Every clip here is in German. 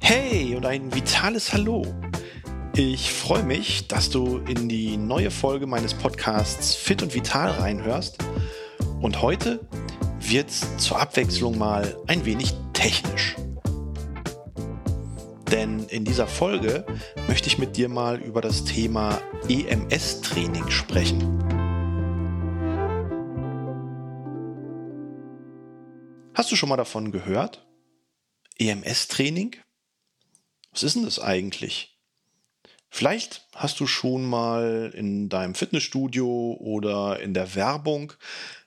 Hey und ein vitales Hallo. Ich freue mich, dass du in die neue Folge meines Podcasts Fit und Vital reinhörst. Und heute wird es zur Abwechslung mal ein wenig technisch. Denn in dieser Folge möchte ich mit dir mal über das Thema EMS-Training sprechen. Hast du schon mal davon gehört? EMS-Training? Was ist denn das eigentlich? Vielleicht hast du schon mal in deinem Fitnessstudio oder in der Werbung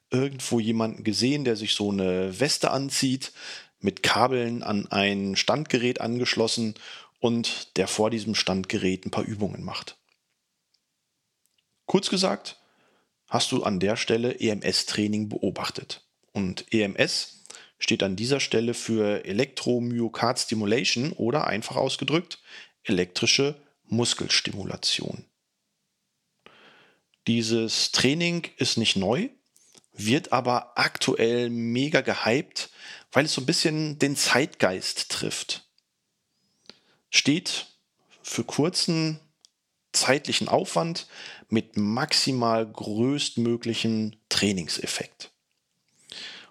irgendwo jemanden gesehen, der sich so eine Weste anzieht, mit Kabeln an ein Standgerät angeschlossen und der vor diesem Standgerät ein paar Übungen macht. Kurz gesagt, hast du an der Stelle EMS-Training beobachtet. Und EMS steht an dieser Stelle für Elektromyokard Stimulation oder einfach ausgedrückt elektrische Muskelstimulation. Dieses Training ist nicht neu, wird aber aktuell mega gehypt, weil es so ein bisschen den Zeitgeist trifft. Steht für kurzen zeitlichen Aufwand mit maximal größtmöglichen Trainingseffekt.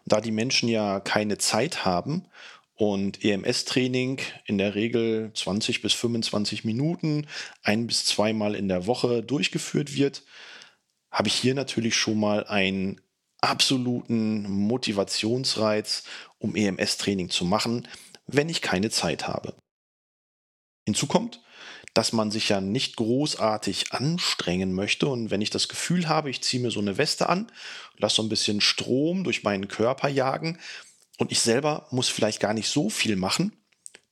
Da die Menschen ja keine Zeit haben und EMS-Training in der Regel 20 bis 25 Minuten ein bis zweimal in der Woche durchgeführt wird, habe ich hier natürlich schon mal einen absoluten Motivationsreiz, um EMS-Training zu machen, wenn ich keine Zeit habe. Hinzu kommt, dass man sich ja nicht großartig anstrengen möchte. Und wenn ich das Gefühl habe, ich ziehe mir so eine Weste an, lasse so ein bisschen Strom durch meinen Körper jagen und ich selber muss vielleicht gar nicht so viel machen,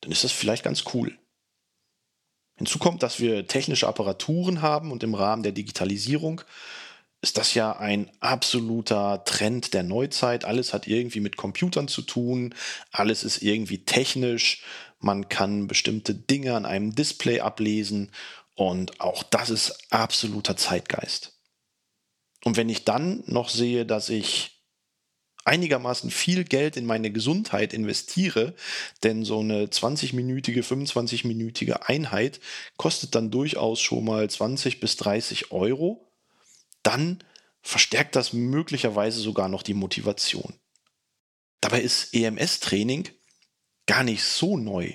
dann ist das vielleicht ganz cool. Hinzu kommt, dass wir technische Apparaturen haben und im Rahmen der Digitalisierung ist das ja ein absoluter Trend der Neuzeit. Alles hat irgendwie mit Computern zu tun, alles ist irgendwie technisch, man kann bestimmte Dinge an einem Display ablesen und auch das ist absoluter Zeitgeist. Und wenn ich dann noch sehe, dass ich einigermaßen viel Geld in meine Gesundheit investiere, denn so eine 20-minütige, 25-minütige Einheit kostet dann durchaus schon mal 20 bis 30 Euro dann verstärkt das möglicherweise sogar noch die Motivation. Dabei ist EMS-Training gar nicht so neu.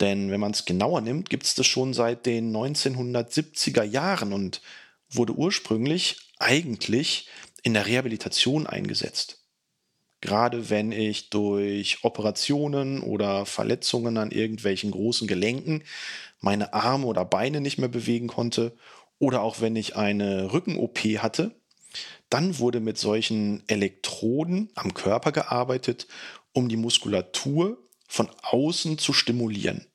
Denn wenn man es genauer nimmt, gibt es das schon seit den 1970er Jahren und wurde ursprünglich eigentlich in der Rehabilitation eingesetzt. Gerade wenn ich durch Operationen oder Verletzungen an irgendwelchen großen Gelenken meine Arme oder Beine nicht mehr bewegen konnte oder auch wenn ich eine Rücken-OP hatte, dann wurde mit solchen Elektroden am Körper gearbeitet, um die Muskulatur von außen zu stimulieren.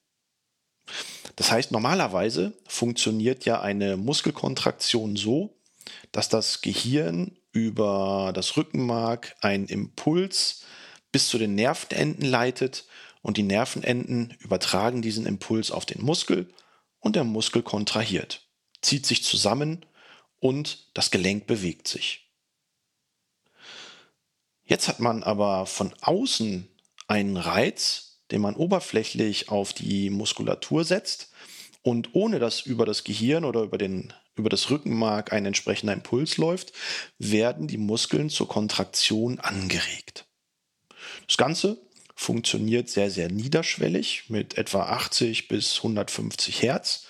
Das heißt, normalerweise funktioniert ja eine Muskelkontraktion so, dass das Gehirn über das Rückenmark einen Impuls bis zu den Nervenenden leitet und die Nervenenden übertragen diesen Impuls auf den Muskel und der Muskel kontrahiert zieht sich zusammen und das Gelenk bewegt sich. Jetzt hat man aber von außen einen Reiz, den man oberflächlich auf die Muskulatur setzt und ohne dass über das Gehirn oder über, den, über das Rückenmark ein entsprechender Impuls läuft, werden die Muskeln zur Kontraktion angeregt. Das Ganze funktioniert sehr, sehr niederschwellig mit etwa 80 bis 150 Hertz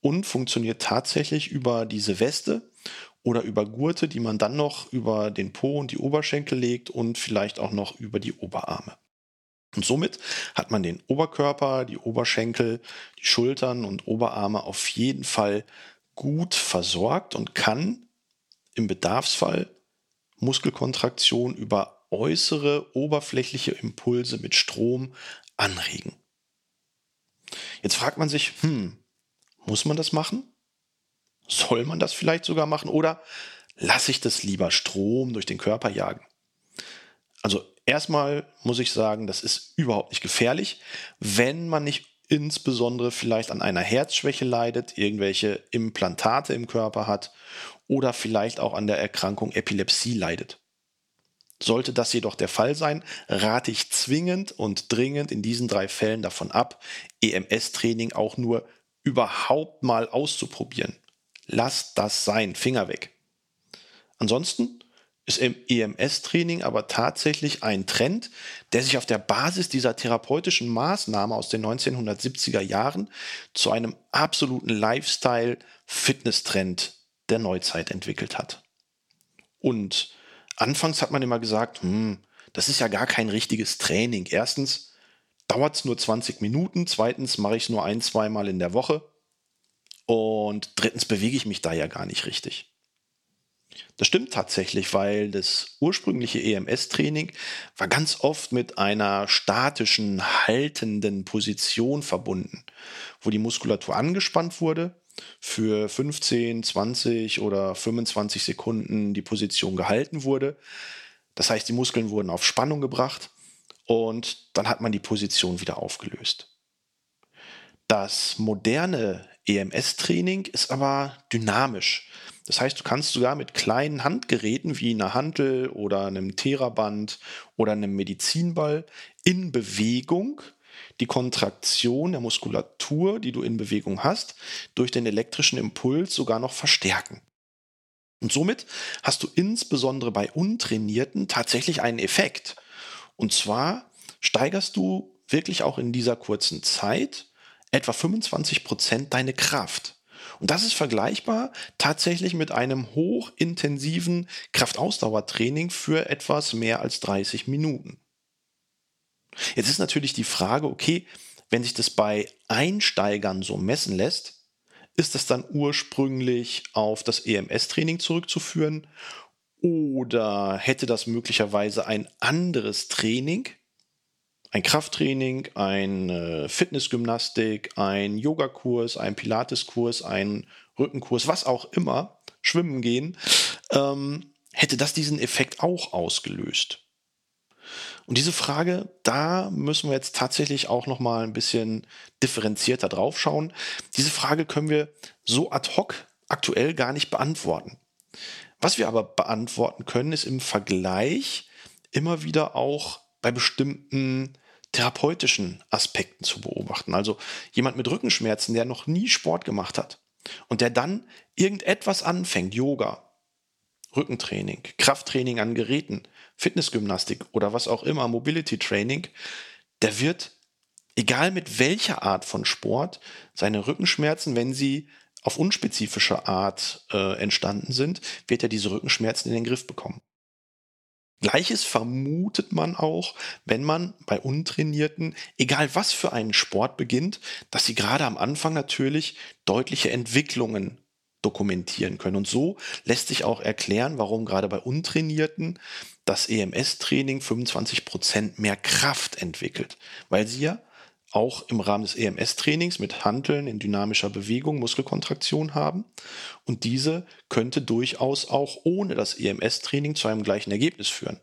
und funktioniert tatsächlich über diese Weste oder über Gurte, die man dann noch über den Po und die Oberschenkel legt und vielleicht auch noch über die Oberarme. Und somit hat man den Oberkörper, die Oberschenkel, die Schultern und Oberarme auf jeden Fall gut versorgt und kann im Bedarfsfall Muskelkontraktion über äußere oberflächliche Impulse mit Strom anregen. Jetzt fragt man sich, hm, muss man das machen? Soll man das vielleicht sogar machen? Oder lasse ich das lieber Strom durch den Körper jagen? Also erstmal muss ich sagen, das ist überhaupt nicht gefährlich, wenn man nicht insbesondere vielleicht an einer Herzschwäche leidet, irgendwelche Implantate im Körper hat oder vielleicht auch an der Erkrankung Epilepsie leidet. Sollte das jedoch der Fall sein, rate ich zwingend und dringend in diesen drei Fällen davon ab, EMS-Training auch nur überhaupt mal auszuprobieren. Lass das sein, Finger weg. Ansonsten ist im EMS-Training aber tatsächlich ein Trend, der sich auf der Basis dieser therapeutischen Maßnahme aus den 1970er Jahren zu einem absoluten Lifestyle-Fitness-Trend der Neuzeit entwickelt hat. Und anfangs hat man immer gesagt, hm, das ist ja gar kein richtiges Training. Erstens dauert es nur 20 Minuten, zweitens mache ich es nur ein, zweimal in der Woche und drittens bewege ich mich da ja gar nicht richtig. Das stimmt tatsächlich, weil das ursprüngliche EMS-Training war ganz oft mit einer statischen, haltenden Position verbunden, wo die Muskulatur angespannt wurde, für 15, 20 oder 25 Sekunden die Position gehalten wurde. Das heißt, die Muskeln wurden auf Spannung gebracht und dann hat man die Position wieder aufgelöst. Das moderne EMS-Training ist aber dynamisch. Das heißt, du kannst sogar mit kleinen Handgeräten wie einer Hantel oder einem Theraband oder einem Medizinball in Bewegung die Kontraktion der Muskulatur, die du in Bewegung hast, durch den elektrischen Impuls sogar noch verstärken. Und somit hast du insbesondere bei Untrainierten tatsächlich einen Effekt. Und zwar steigerst du wirklich auch in dieser kurzen Zeit etwa 25 Prozent deine Kraft. Und das ist vergleichbar tatsächlich mit einem hochintensiven Kraftausdauertraining für etwas mehr als 30 Minuten. Jetzt ist natürlich die Frage, okay, wenn sich das bei Einsteigern so messen lässt, ist das dann ursprünglich auf das EMS-Training zurückzuführen oder hätte das möglicherweise ein anderes Training ein Krafttraining, ein Fitnessgymnastik, ein Yogakurs, ein Pilateskurs, ein Rückenkurs, was auch immer, schwimmen gehen, ähm, hätte das diesen Effekt auch ausgelöst. Und diese Frage, da müssen wir jetzt tatsächlich auch noch mal ein bisschen differenzierter drauf schauen. Diese Frage können wir so ad hoc aktuell gar nicht beantworten. Was wir aber beantworten können, ist im Vergleich immer wieder auch bei bestimmten therapeutischen Aspekten zu beobachten. Also jemand mit Rückenschmerzen, der noch nie Sport gemacht hat und der dann irgendetwas anfängt, Yoga, Rückentraining, Krafttraining an Geräten, Fitnessgymnastik oder was auch immer, Mobility Training, der wird, egal mit welcher Art von Sport, seine Rückenschmerzen, wenn sie auf unspezifische Art äh, entstanden sind, wird er diese Rückenschmerzen in den Griff bekommen. Gleiches vermutet man auch, wenn man bei Untrainierten, egal was für einen Sport beginnt, dass sie gerade am Anfang natürlich deutliche Entwicklungen dokumentieren können. Und so lässt sich auch erklären, warum gerade bei Untrainierten das EMS-Training 25% mehr Kraft entwickelt, weil sie ja auch im Rahmen des EMS-Trainings mit Handeln in dynamischer Bewegung Muskelkontraktion haben. Und diese könnte durchaus auch ohne das EMS-Training zu einem gleichen Ergebnis führen.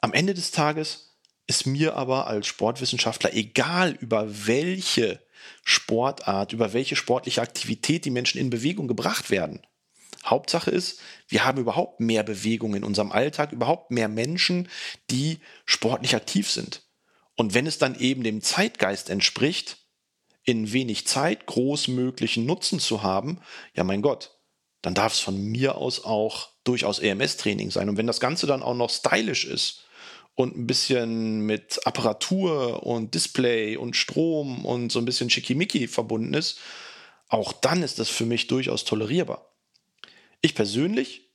Am Ende des Tages ist mir aber als Sportwissenschaftler egal, über welche Sportart, über welche sportliche Aktivität die Menschen in Bewegung gebracht werden. Hauptsache ist, wir haben überhaupt mehr Bewegung in unserem Alltag, überhaupt mehr Menschen, die sportlich aktiv sind. Und wenn es dann eben dem Zeitgeist entspricht, in wenig Zeit großmöglichen Nutzen zu haben, ja mein Gott, dann darf es von mir aus auch durchaus EMS-Training sein. Und wenn das Ganze dann auch noch stylisch ist und ein bisschen mit Apparatur und Display und Strom und so ein bisschen Schickimicki verbunden ist, auch dann ist das für mich durchaus tolerierbar. Ich persönlich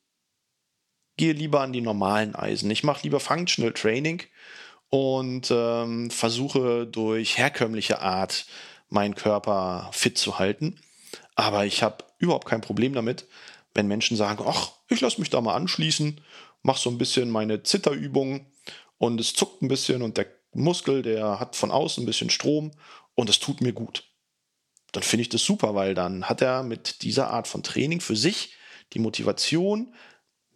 gehe lieber an die normalen Eisen. Ich mache lieber Functional Training und ähm, versuche durch herkömmliche Art meinen Körper fit zu halten. Aber ich habe überhaupt kein Problem damit, wenn Menschen sagen, ach, ich lasse mich da mal anschließen, mache so ein bisschen meine Zitterübungen und es zuckt ein bisschen und der Muskel, der hat von außen ein bisschen Strom und es tut mir gut. Dann finde ich das super, weil dann hat er mit dieser Art von Training für sich die Motivation,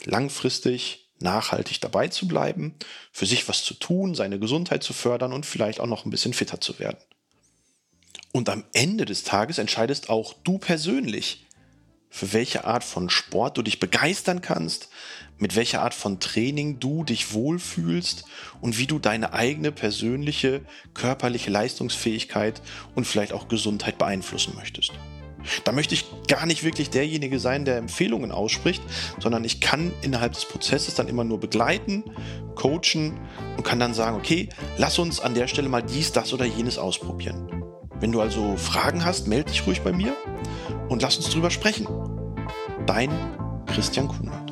langfristig nachhaltig dabei zu bleiben, für sich was zu tun, seine Gesundheit zu fördern und vielleicht auch noch ein bisschen fitter zu werden. Und am Ende des Tages entscheidest auch du persönlich, für welche Art von Sport du dich begeistern kannst, mit welcher Art von Training du dich wohlfühlst und wie du deine eigene persönliche körperliche Leistungsfähigkeit und vielleicht auch Gesundheit beeinflussen möchtest. Da möchte ich gar nicht wirklich derjenige sein, der Empfehlungen ausspricht, sondern ich kann innerhalb des Prozesses dann immer nur begleiten, coachen und kann dann sagen, okay, lass uns an der Stelle mal dies, das oder jenes ausprobieren. Wenn du also Fragen hast, melde dich ruhig bei mir und lass uns drüber sprechen. Dein Christian Kunert.